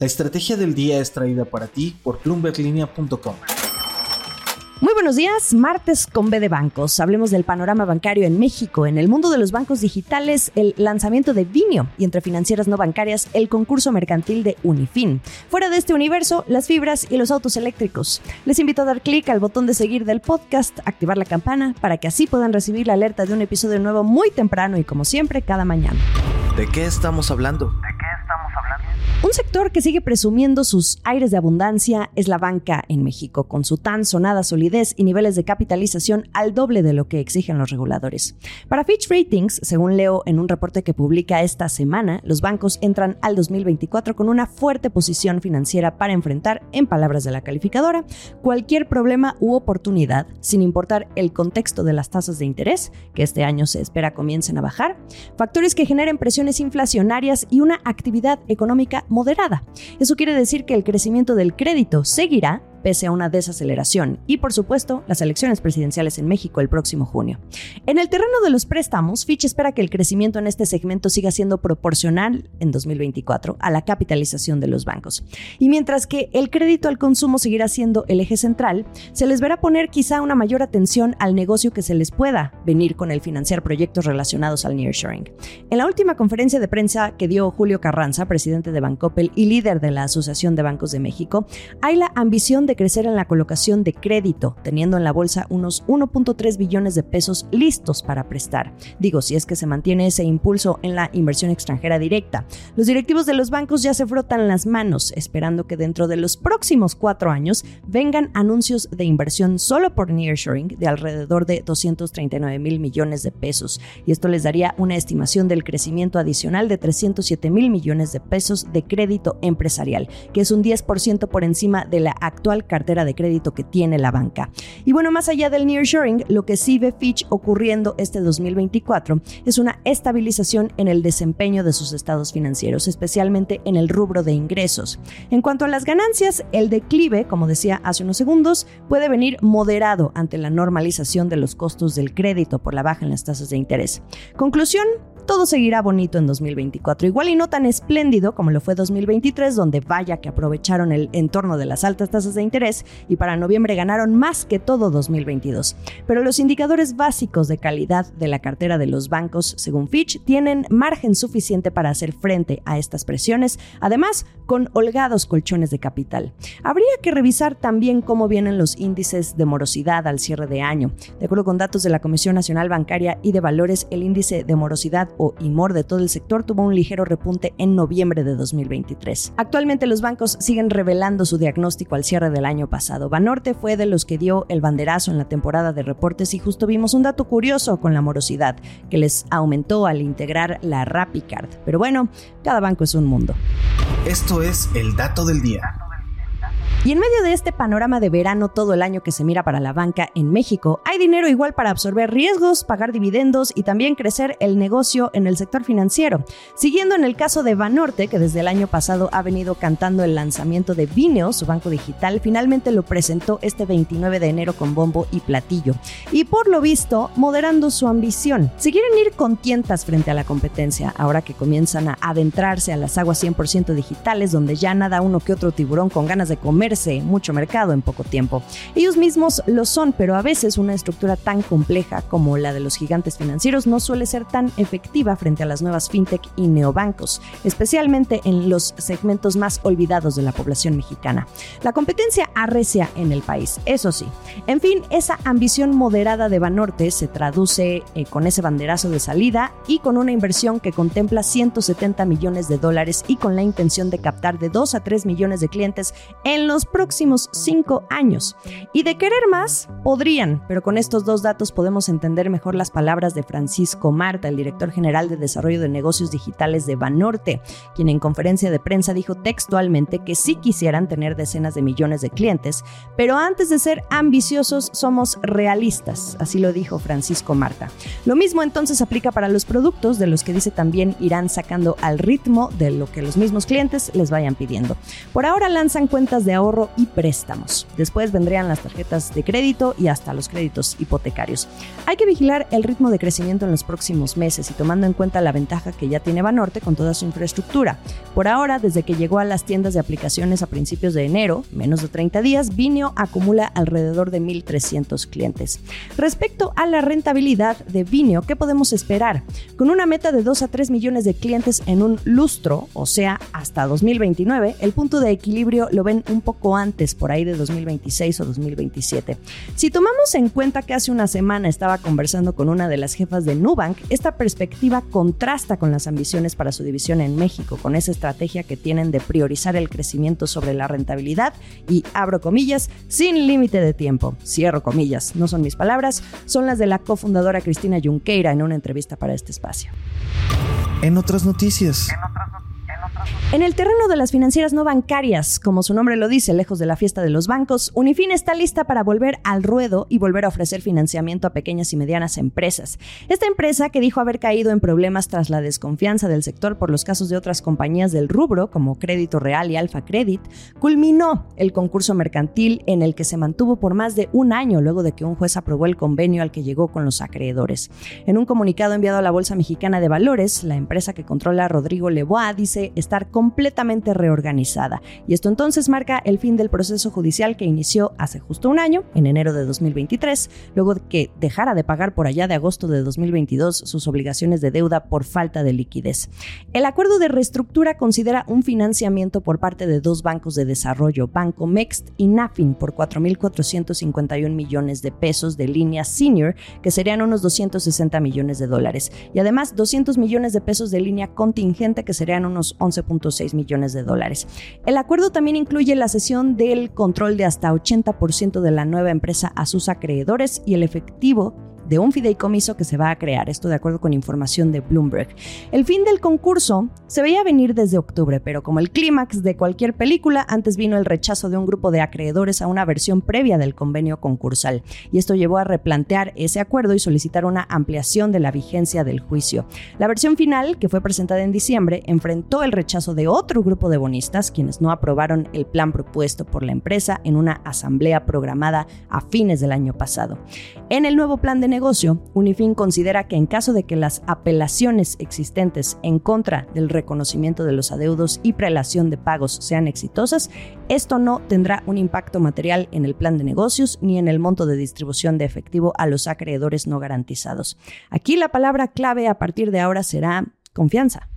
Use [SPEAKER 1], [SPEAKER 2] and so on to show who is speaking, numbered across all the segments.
[SPEAKER 1] La estrategia del día es traída para ti por plumberlinea.com.
[SPEAKER 2] Muy buenos días, martes con B de bancos. Hablemos del panorama bancario en México. En el mundo de los bancos digitales, el lanzamiento de Vinio y entre financieras no bancarias, el concurso mercantil de Unifin. Fuera de este universo, las fibras y los autos eléctricos. Les invito a dar clic al botón de seguir del podcast, activar la campana para que así puedan recibir la alerta de un episodio nuevo muy temprano y como siempre cada mañana.
[SPEAKER 1] ¿De qué estamos hablando?
[SPEAKER 2] Un sector que sigue presumiendo sus aires de abundancia es la banca en México, con su tan sonada solidez y niveles de capitalización al doble de lo que exigen los reguladores. Para Fitch Ratings, según leo en un reporte que publica esta semana, los bancos entran al 2024 con una fuerte posición financiera para enfrentar, en palabras de la calificadora, cualquier problema u oportunidad, sin importar el contexto de las tasas de interés, que este año se espera comiencen a bajar, factores que generen presiones inflacionarias y una actividad económica moderada. Eso quiere decir que el crecimiento del crédito seguirá pese a una desaceleración y, por supuesto, las elecciones presidenciales en México el próximo junio. En el terreno de los préstamos, Fitch espera que el crecimiento en este segmento siga siendo proporcional en 2024 a la capitalización de los bancos. Y mientras que el crédito al consumo seguirá siendo el eje central, se les verá poner quizá una mayor atención al negocio que se les pueda venir con el financiar proyectos relacionados al nearshoring. En la última conferencia de prensa que dio Julio Carranza, presidente de Bancoppel y líder de la Asociación de Bancos de México, hay la ambición de crecer en la colocación de crédito, teniendo en la bolsa unos 1.3 billones de pesos listos para prestar. Digo, si es que se mantiene ese impulso en la inversión extranjera directa. Los directivos de los bancos ya se frotan las manos, esperando que dentro de los próximos cuatro años vengan anuncios de inversión solo por nearshoring de alrededor de 239 mil millones de pesos. Y esto les daría una estimación del crecimiento adicional de 307 mil millones de pesos de crédito empresarial, que es un 10% por encima de la actual cartera de crédito que tiene la banca. Y bueno, más allá del nearshoring, lo que sí ve Fitch ocurriendo este 2024 es una estabilización en el desempeño de sus estados financieros, especialmente en el rubro de ingresos. En cuanto a las ganancias, el declive, como decía hace unos segundos, puede venir moderado ante la normalización de los costos del crédito por la baja en las tasas de interés. Conclusión, todo seguirá bonito en 2024. Igual y no tan espléndido como lo fue 2023, donde vaya que aprovecharon el entorno de las altas tasas de interés y para noviembre ganaron más que todo 2022. Pero los indicadores básicos de calidad de la cartera de los bancos, según Fitch, tienen margen suficiente para hacer frente a estas presiones, además con holgados colchones de capital. Habría que revisar también cómo vienen los índices de morosidad al cierre de año. De acuerdo con datos de la Comisión Nacional Bancaria y de Valores, el índice de morosidad o IMOR de todo el sector tuvo un ligero repunte en noviembre de 2023. Actualmente los bancos siguen revelando su diagnóstico al cierre del año pasado. Banorte fue de los que dio el banderazo en la temporada de reportes y justo vimos un dato curioso con la morosidad, que les aumentó al integrar la RappiCard. Pero bueno, cada banco es un mundo.
[SPEAKER 1] Esto es el dato del día.
[SPEAKER 2] Y en medio de este panorama de verano todo el año que se mira para la banca en México, hay dinero igual para absorber riesgos, pagar dividendos y también crecer el negocio en el sector financiero. Siguiendo en el caso de Banorte, que desde el año pasado ha venido cantando el lanzamiento de Vineo, su banco digital, finalmente lo presentó este 29 de enero con bombo y platillo. Y por lo visto, moderando su ambición. Si quieren ir con tientas frente a la competencia, ahora que comienzan a adentrarse a las aguas 100% digitales, donde ya nada uno que otro tiburón con ganas de comer mucho mercado en poco tiempo. Ellos mismos lo son, pero a veces una estructura tan compleja como la de los gigantes financieros no suele ser tan efectiva frente a las nuevas fintech y neobancos, especialmente en los segmentos más olvidados de la población mexicana. La competencia arrecia en el país, eso sí. En fin, esa ambición moderada de Banorte se traduce eh, con ese banderazo de salida y con una inversión que contempla 170 millones de dólares y con la intención de captar de 2 a 3 millones de clientes en los próximos cinco años. Y de querer más, podrían, pero con estos dos datos podemos entender mejor las palabras de Francisco Marta, el director general de Desarrollo de Negocios Digitales de Banorte, quien en conferencia de prensa dijo textualmente que sí quisieran tener decenas de millones de clientes, pero antes de ser ambiciosos somos realistas, así lo dijo Francisco Marta. Lo mismo entonces aplica para los productos, de los que dice también irán sacando al ritmo de lo que los mismos clientes les vayan pidiendo. Por ahora lanzan cuentas de ahorro ahorro y préstamos. Después vendrían las tarjetas de crédito y hasta los créditos hipotecarios. Hay que vigilar el ritmo de crecimiento en los próximos meses y tomando en cuenta la ventaja que ya tiene Banorte con toda su infraestructura. Por ahora, desde que llegó a las tiendas de aplicaciones a principios de enero, menos de 30 días, Vinio acumula alrededor de 1.300 clientes. Respecto a la rentabilidad de Vinio, ¿qué podemos esperar? Con una meta de 2 a 3 millones de clientes en un lustro, o sea, hasta 2029, el punto de equilibrio lo ven un poco antes, por ahí de 2026 o 2027. Si tomamos en cuenta que hace una semana estaba conversando con una de las jefas de Nubank, esta perspectiva contrasta con las ambiciones para su división en México, con esa estrategia que tienen de priorizar el crecimiento sobre la rentabilidad y, abro comillas, sin límite de tiempo. Cierro comillas, no son mis palabras, son las de la cofundadora Cristina Junqueira en una entrevista para este espacio.
[SPEAKER 1] En otras noticias.
[SPEAKER 2] En el terreno de las financieras no bancarias, como su nombre lo dice, lejos de la fiesta de los bancos, Unifin está lista para volver al ruedo y volver a ofrecer financiamiento a pequeñas y medianas empresas. Esta empresa, que dijo haber caído en problemas tras la desconfianza del sector por los casos de otras compañías del rubro, como Crédito Real y Alfa Credit, culminó el concurso mercantil en el que se mantuvo por más de un año luego de que un juez aprobó el convenio al que llegó con los acreedores. En un comunicado enviado a la Bolsa Mexicana de Valores, la empresa que controla Rodrigo Lebois dice estar completamente reorganizada. Y esto entonces marca el fin del proceso judicial que inició hace justo un año, en enero de 2023, luego de que dejara de pagar por allá de agosto de 2022 sus obligaciones de deuda por falta de liquidez. El acuerdo de reestructura considera un financiamiento por parte de dos bancos de desarrollo, Banco Mext y Nafin, por 4.451 millones de pesos de línea senior, que serían unos 260 millones de dólares, y además 200 millones de pesos de línea contingente, que serían unos 11 millones de dólares. El acuerdo también incluye la cesión del control de hasta 80% de la nueva empresa a sus acreedores y el efectivo de un fideicomiso que se va a crear, esto de acuerdo con información de Bloomberg. El fin del concurso se veía venir desde octubre, pero como el clímax de cualquier película, antes vino el rechazo de un grupo de acreedores a una versión previa del convenio concursal, y esto llevó a replantear ese acuerdo y solicitar una ampliación de la vigencia del juicio. La versión final, que fue presentada en diciembre, enfrentó el rechazo de otro grupo de bonistas, quienes no aprobaron el plan propuesto por la empresa en una asamblea programada a fines del año pasado. En el nuevo plan de negocio, Unifin considera que en caso de que las apelaciones existentes en contra del reconocimiento de los adeudos y prelación de pagos sean exitosas, esto no tendrá un impacto material en el plan de negocios ni en el monto de distribución de efectivo a los acreedores no garantizados. Aquí la palabra clave a partir de ahora será confianza.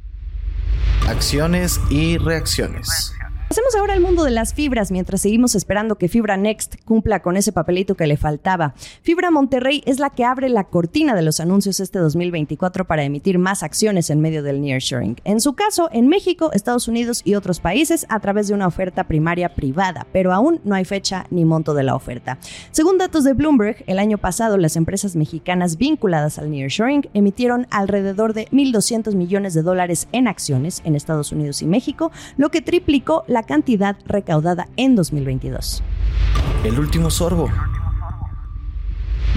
[SPEAKER 1] Acciones y reacciones.
[SPEAKER 2] Pasemos ahora al mundo de las fibras mientras seguimos esperando que Fibra Next cumpla con ese papelito que le faltaba. Fibra Monterrey es la que abre la cortina de los anuncios este 2024 para emitir más acciones en medio del nearshoring. En su caso, en México, Estados Unidos y otros países a través de una oferta primaria privada, pero aún no hay fecha ni monto de la oferta. Según datos de Bloomberg, el año pasado las empresas mexicanas vinculadas al nearshoring emitieron alrededor de 1.200 millones de dólares en acciones en Estados Unidos y México, lo que triplicó la la cantidad recaudada en 2022.
[SPEAKER 1] El último sorbo.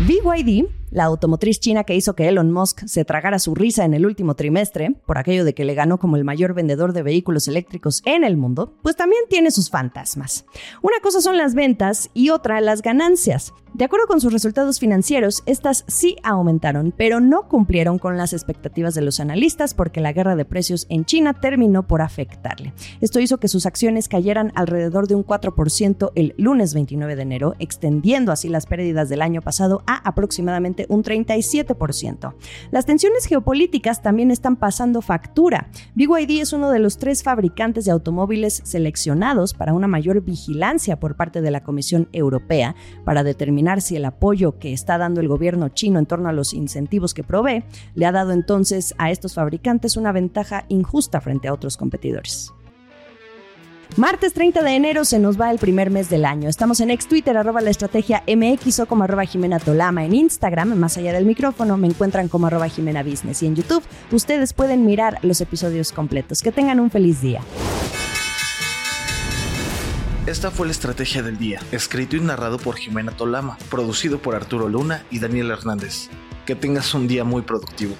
[SPEAKER 2] BYD la automotriz china que hizo que Elon Musk se tragara su risa en el último trimestre, por aquello de que le ganó como el mayor vendedor de vehículos eléctricos en el mundo, pues también tiene sus fantasmas. Una cosa son las ventas y otra las ganancias. De acuerdo con sus resultados financieros, estas sí aumentaron, pero no cumplieron con las expectativas de los analistas porque la guerra de precios en China terminó por afectarle. Esto hizo que sus acciones cayeran alrededor de un 4% el lunes 29 de enero, extendiendo así las pérdidas del año pasado a aproximadamente un 37%. Las tensiones geopolíticas también están pasando factura. BYD es uno de los tres fabricantes de automóviles seleccionados para una mayor vigilancia por parte de la Comisión Europea para determinar si el apoyo que está dando el gobierno chino en torno a los incentivos que provee le ha dado entonces a estos fabricantes una ventaja injusta frente a otros competidores. Martes 30 de enero se nos va el primer mes del año. Estamos en ex Twitter, arroba la estrategia MX o como arroba Jimena Tolama. En Instagram, más allá del micrófono, me encuentran como arroba Jimena Business. Y en YouTube, ustedes pueden mirar los episodios completos. Que tengan un feliz día.
[SPEAKER 1] Esta fue la estrategia del día, escrito y narrado por Jimena Tolama, producido por Arturo Luna y Daniel Hernández. Que tengas un día muy productivo.